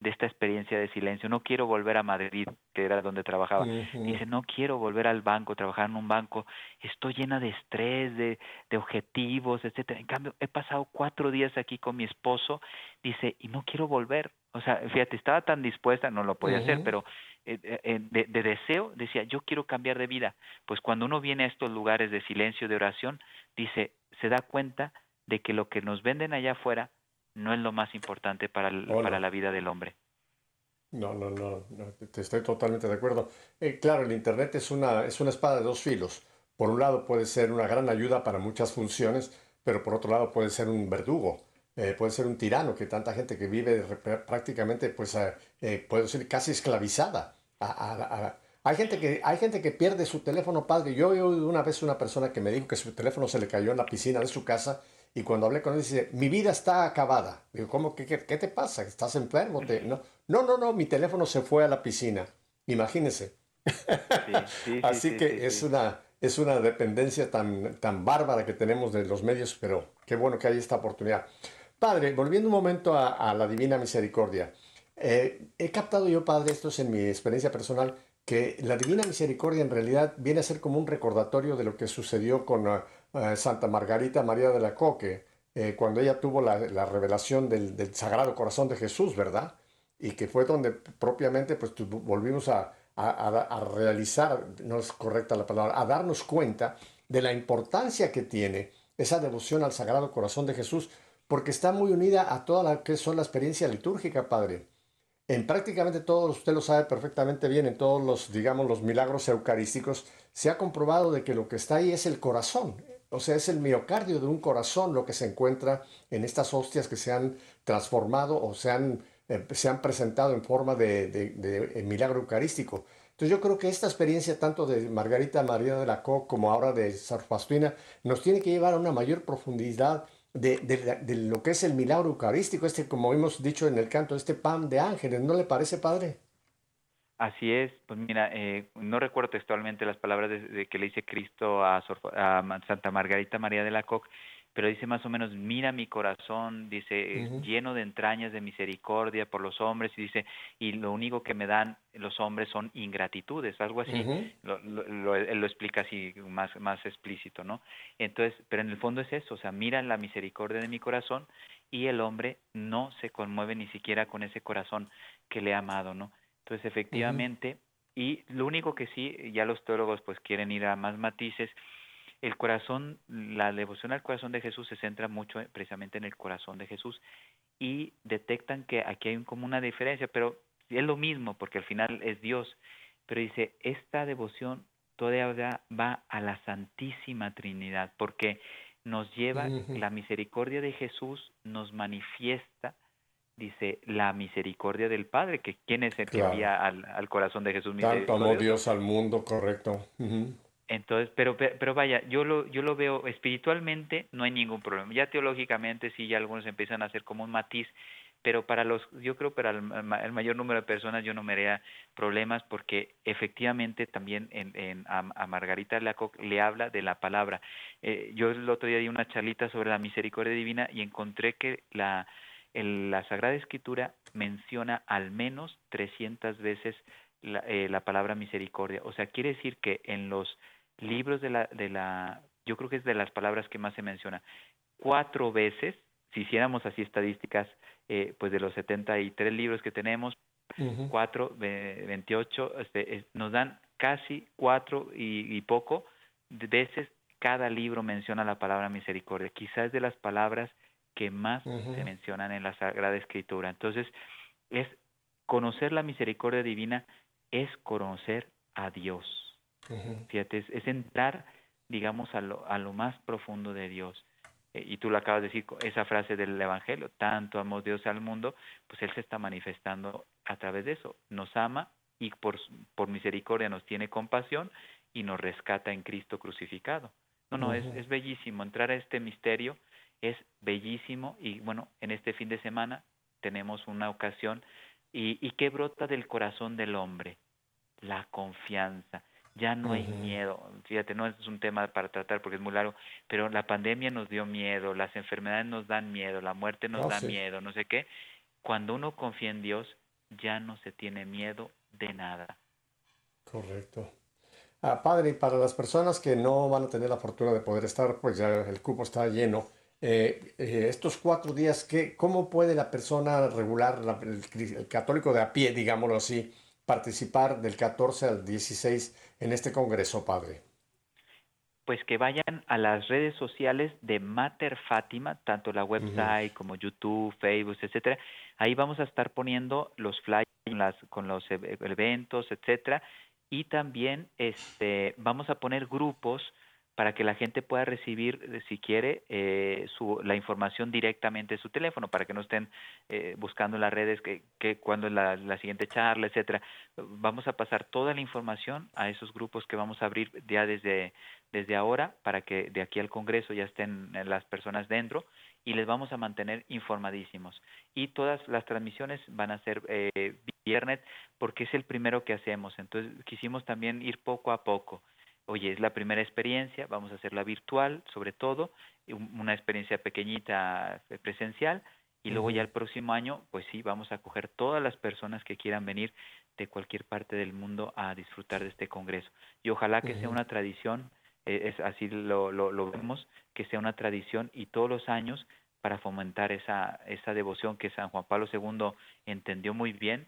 de esta experiencia de silencio. No quiero volver a Madrid, que era donde trabajaba. Dice, no quiero volver al banco, trabajar en un banco. Estoy llena de estrés, de, de objetivos, etcétera. En cambio, he pasado cuatro días aquí con mi esposo. Dice, y no quiero volver. O sea, fíjate, estaba tan dispuesta, no lo podía hacer, pero eh, eh, de, de, deseo decía, yo quiero cambiar de vida. Pues cuando uno viene a estos lugares de silencio, de oración, dice, se da cuenta de que lo que nos venden allá afuera no es lo más importante para, para la vida del hombre. No, no, no, te estoy totalmente de acuerdo. Eh, claro, el Internet es una, es una espada de dos filos. Por un lado puede ser una gran ayuda para muchas funciones, pero por otro lado puede ser un verdugo. eh, puede ser un tirano, que tanta gente que vive prácticamente, pues, eh, puede ser casi esclavizada. hay, gente que, hay gente que pierde su teléfono, padre. Yo oí una vez una persona que me dijo que su teléfono se le cayó en la piscina de su casa y cuando hablé con él dice, mi vida está acabada. Digo, ¿cómo? ¿Qué, qué, te pasa? ¿Estás enfermo? no, no, no, no, mi teléfono se fue a la piscina. Imagínese. [LAUGHS] Así que es una es una dependencia tan, tan bárbara que tenemos de los medios, pero qué bueno que hay esta oportunidad. Padre, volviendo un momento a, la Divina Misericordia, eh, he captado yo, Padre, esto es en mi experiencia personal, que la Divina Misericordia en realidad viene a ser como un recordatorio de lo que sucedió con uh, Santa Margarita María de la Coque, eh, cuando ella tuvo la, revelación del, Sagrado Corazón de Jesús, ¿verdad? Y que fue donde propiamente pues, volvimos a, a, realizar, no es correcta la palabra, a darnos cuenta de la importancia que tiene esa devoción al Sagrado Corazón de Jesús, porque está muy unida a toda la que son la experiencia litúrgica, Padre. En prácticamente todos, usted lo sabe perfectamente bien, en todos los, digamos, los milagros eucarísticos, se ha comprobado de que lo que está ahí es el corazón, o sea, es el miocardio de un corazón lo que se encuentra en estas hostias que se han transformado o se han eh, se han presentado en forma de, milagro eucarístico. Entonces yo creo que esta experiencia tanto de Margarita María de la Co como ahora de Sarfastuina nos tiene que llevar a una mayor profundidad de, lo que es el milagro eucarístico, este como hemos dicho en el canto, este pan de ángeles, ¿no le parece, Padre? Así es, pues mira, eh, no recuerdo textualmente las palabras de, que le dice Cristo a, a Santa Margarita María de la Coque, pero dice más o menos, mira mi corazón, dice, lleno de entrañas de misericordia por los hombres, y dice, y lo único que me dan los hombres son ingratitudes, algo así, lo, lo, él lo explica así más, más explícito, ¿no? Entonces, pero en el fondo es eso, o sea, mira la misericordia de mi corazón, y el hombre no se conmueve ni siquiera con ese corazón que le ha amado, ¿no? Entonces, efectivamente, y lo único que sí, ya los teólogos pues quieren ir a más matices, el corazón, la devoción al corazón de Jesús se centra mucho precisamente en el corazón de Jesús y detectan que aquí hay como una diferencia, pero es lo mismo porque al final es Dios. Pero dice, esta devoción todavía va a la Santísima Trinidad porque nos lleva, la misericordia de Jesús nos manifiesta, dice, la misericordia del Padre, que quién es el que envía al, corazón de Jesús. Tanto amó Dios al mundo, correcto. Entonces, pero, pero vaya, yo lo, yo lo veo espiritualmente, no hay ningún problema. Ya teológicamente sí, ya algunos empiezan a hacer como un matiz, pero para los, yo creo para el, mayor número de personas yo no me haría problemas porque efectivamente también en, en a, Margarita Lacoc le habla de la palabra. Eh, yo el otro día di una charlita sobre la misericordia divina y encontré que la, la Sagrada Escritura menciona al menos 300 veces la, eh, la palabra misericordia. O sea, quiere decir que en los libros de la, de la, yo creo que es de las palabras que más se menciona, cuatro veces, si hiciéramos así estadísticas, eh, pues de los 73 libros que tenemos, cuatro, 28, este, nos dan casi cuatro y, poco veces cada libro menciona la palabra misericordia. Quizás de las palabras que más se mencionan en la Sagrada Escritura. Entonces, es conocer la misericordia divina, es conocer a Dios. Fíjate, es, entrar, digamos, a lo, a lo más profundo de Dios. Eh, y tú lo acabas de decir, esa frase del Evangelio, tanto amó Dios al mundo, pues Él se está manifestando a través de eso. Nos ama y por, por misericordia nos tiene compasión y nos rescata en Cristo crucificado. No, no, es, es bellísimo. Entrar a este misterio es bellísimo y bueno, en este fin de semana tenemos una ocasión y, y ¿qué brota del corazón del hombre? La confianza ya no hay miedo. Fíjate, no es un tema para tratar porque es muy largo, pero la pandemia nos dio miedo, las enfermedades nos dan miedo, la muerte nos oh, da miedo, no sé qué. Cuando uno confía en Dios, ya no se tiene miedo de nada. Correcto. Ah, padre, y para las personas que no van a tener la fortuna de poder estar, pues ya el cupo está lleno. Eh, eh, estos cuatro días, ¿qué, ¿cómo puede la persona regular, el, católico de a pie, digámoslo así, participar del 14 al 16 en este congreso, padre? Pues que vayan a las redes sociales de Mater Fátima, tanto la website como YouTube, Facebook, etcétera. Ahí vamos a estar poniendo los flyers con los eventos, etcétera. Y también este, vamos a poner grupos para que la gente pueda recibir, eh, si quiere, eh, su, la información directamente de su teléfono, para que no estén eh, buscando en las redes que, que cuándo es la, siguiente charla, etcétera. Vamos a pasar toda la información a esos grupos que vamos a abrir ya desde, desde ahora, para que de aquí al Congreso ya estén las personas dentro y les vamos a mantener informadísimos. Y todas las transmisiones van a ser eh, viernes porque es el primero que hacemos. Entonces quisimos también ir poco a poco oye, es la primera experiencia, vamos a hacerla virtual sobre todo, una experiencia pequeñita eh, presencial y luego ya el próximo año, pues sí, vamos a coger todas las personas que quieran venir de cualquier parte del mundo a disfrutar de este congreso. Y ojalá que sea una tradición, eh, es así lo, lo, lo, vemos, que sea una tradición y todos los años para fomentar esa, esa devoción que San Juan Pablo II entendió muy bien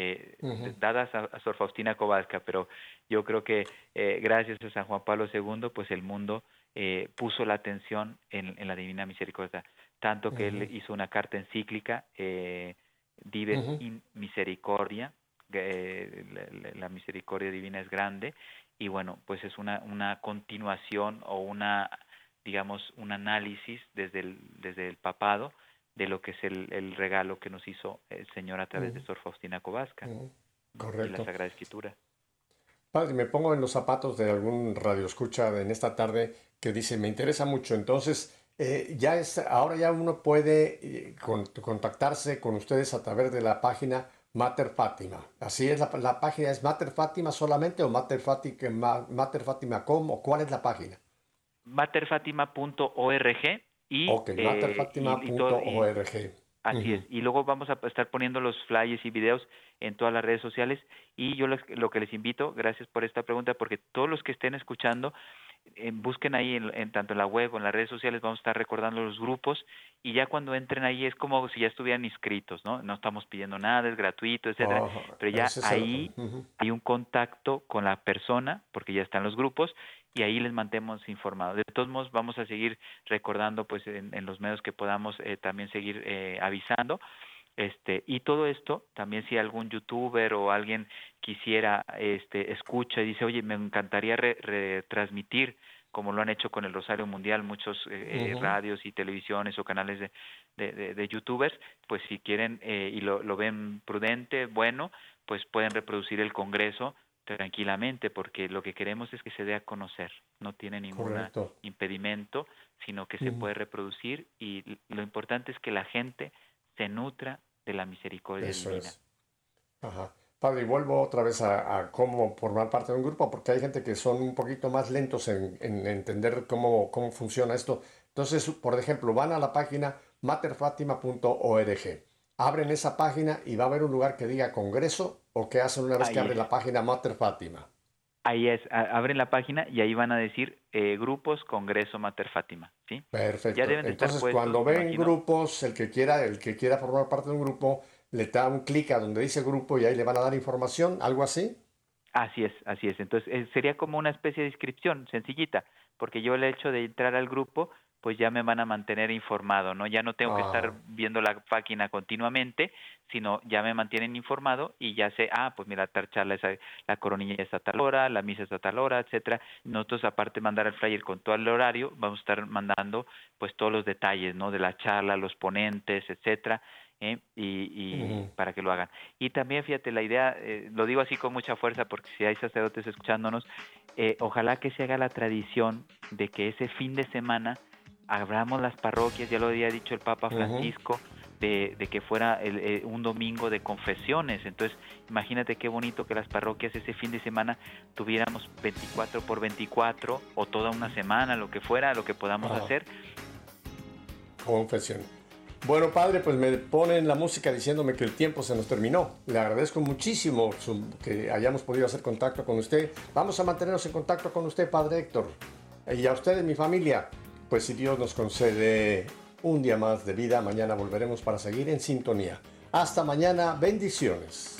eh, dadas a, Sor Faustina Kowalska, pero yo creo que eh, gracias a San Juan Pablo II, pues el mundo eh, puso la atención en, en, la Divina Misericordia, tanto que él hizo una carta encíclica, eh, Dives in Misericordia, la, la, misericordia divina es grande, y bueno, pues es una, una continuación o una, digamos, un análisis desde el, desde el papado de lo que es el, el regalo que nos hizo el Señor a través de Sor Faustina Kowalska Correcto. y la Sagrada Escritura. Padre, me pongo en los zapatos de algún radioescucha en esta tarde que dice, me interesa mucho, entonces eh, ya es, ahora ya uno puede eh, con, contactarse con ustedes a través de la página Mater Fátima. Así es, la, la página es Mater Fátima solamente o Mater Fátima, Mater Fátima.com o cuál es la página? materfatima.org y, okay, materfatima.org. Así uh -huh. es. Y luego vamos a estar poniendo los flyers y videos en todas las redes sociales. Y yo les, lo que les invito, gracias por esta pregunta, porque todos los que estén escuchando, eh, busquen ahí en, en, tanto en la web o en las redes sociales, vamos a estar recordando los grupos y ya cuando entren ahí es como si ya estuvieran inscritos, ¿no? No estamos pidiendo nada, es gratuito, etcétera, oh, pero ya ahí uh -huh. hay un contacto con la persona, porque ya están los grupos y ahí les mantemos informados. De todos modos, vamos a seguir recordando, pues, en, en los medios que podamos eh, también seguir eh, avisando. Este, y todo esto, también si algún youtuber o alguien quisiera, este, escucha y dice, oye, me encantaría re retransmitir, como lo han hecho con el Rosario Mundial, muchos eh, uh -huh. radios y televisiones o canales de, de, de, de youtubers, pues si quieren eh, y lo, lo ven prudente, bueno, pues pueden reproducir el Congreso tranquilamente, porque lo que queremos es que se dé a conocer, no tiene ningún impedimento, sino que se uh -huh. puede reproducir y lo importante es que la gente se nutra de la misericordia Eso divina. Es. Ajá. Padre, y vuelvo otra vez a, a, cómo formar parte de un grupo, porque hay gente que son un poquito más lentos en, en entender cómo, cómo funciona esto. Entonces, por ejemplo, van a la página materfatima.org abren esa página y va a haber un lugar que diga Congreso o qué hacen una vez ahí que abren la página Mater Fátima. Ahí es, abren la página y ahí van a decir eh, grupos Congreso Mater Fátima, ¿sí? Perfecto. Ya deben Entonces, puestos, cuando ven grupos, el que quiera, el que quiera formar parte de un grupo, le da un clic a donde dice grupo y ahí le van a dar información, algo así. Así es, así es. Entonces, eh, sería como una especie de inscripción sencillita, porque yo el hecho de entrar al grupo pues ya me van a mantener informado, ¿no? Ya no tengo que estar viendo la página continuamente, sino ya me mantienen informado y ya sé, ah, pues mira, tal charla es la coronilla está a tal hora, la misa está a tal hora, etcétera. Nosotros, aparte de mandar el flyer con todo el horario, vamos a estar mandando pues todos los detalles, ¿no? De la charla, los ponentes, etcétera. ¿Eh? y, y uh -huh. para que lo hagan. Y también, fíjate, la idea, eh, lo digo así con mucha fuerza porque si hay sacerdotes escuchándonos, eh, ojalá que se haga la tradición de que ese fin de semana abramos las parroquias, ya lo había dicho el Papa Francisco, uh -huh. de, de, que fuera el, eh, un domingo de confesiones. Entonces, imagínate qué bonito que las parroquias ese fin de semana tuviéramos 24 por 24 o toda una semana, lo que fuera, lo que podamos uh -huh. hacer. Confesión. Bueno, padre, pues me ponen la música diciéndome que el tiempo se nos terminó. Le agradezco muchísimo que hayamos podido hacer contacto con usted. Vamos a mantenernos en contacto con usted, padre Héctor. Y a ustedes, mi familia, pues si Dios nos concede un día más de vida, mañana volveremos para seguir en sintonía. Hasta mañana, bendiciones.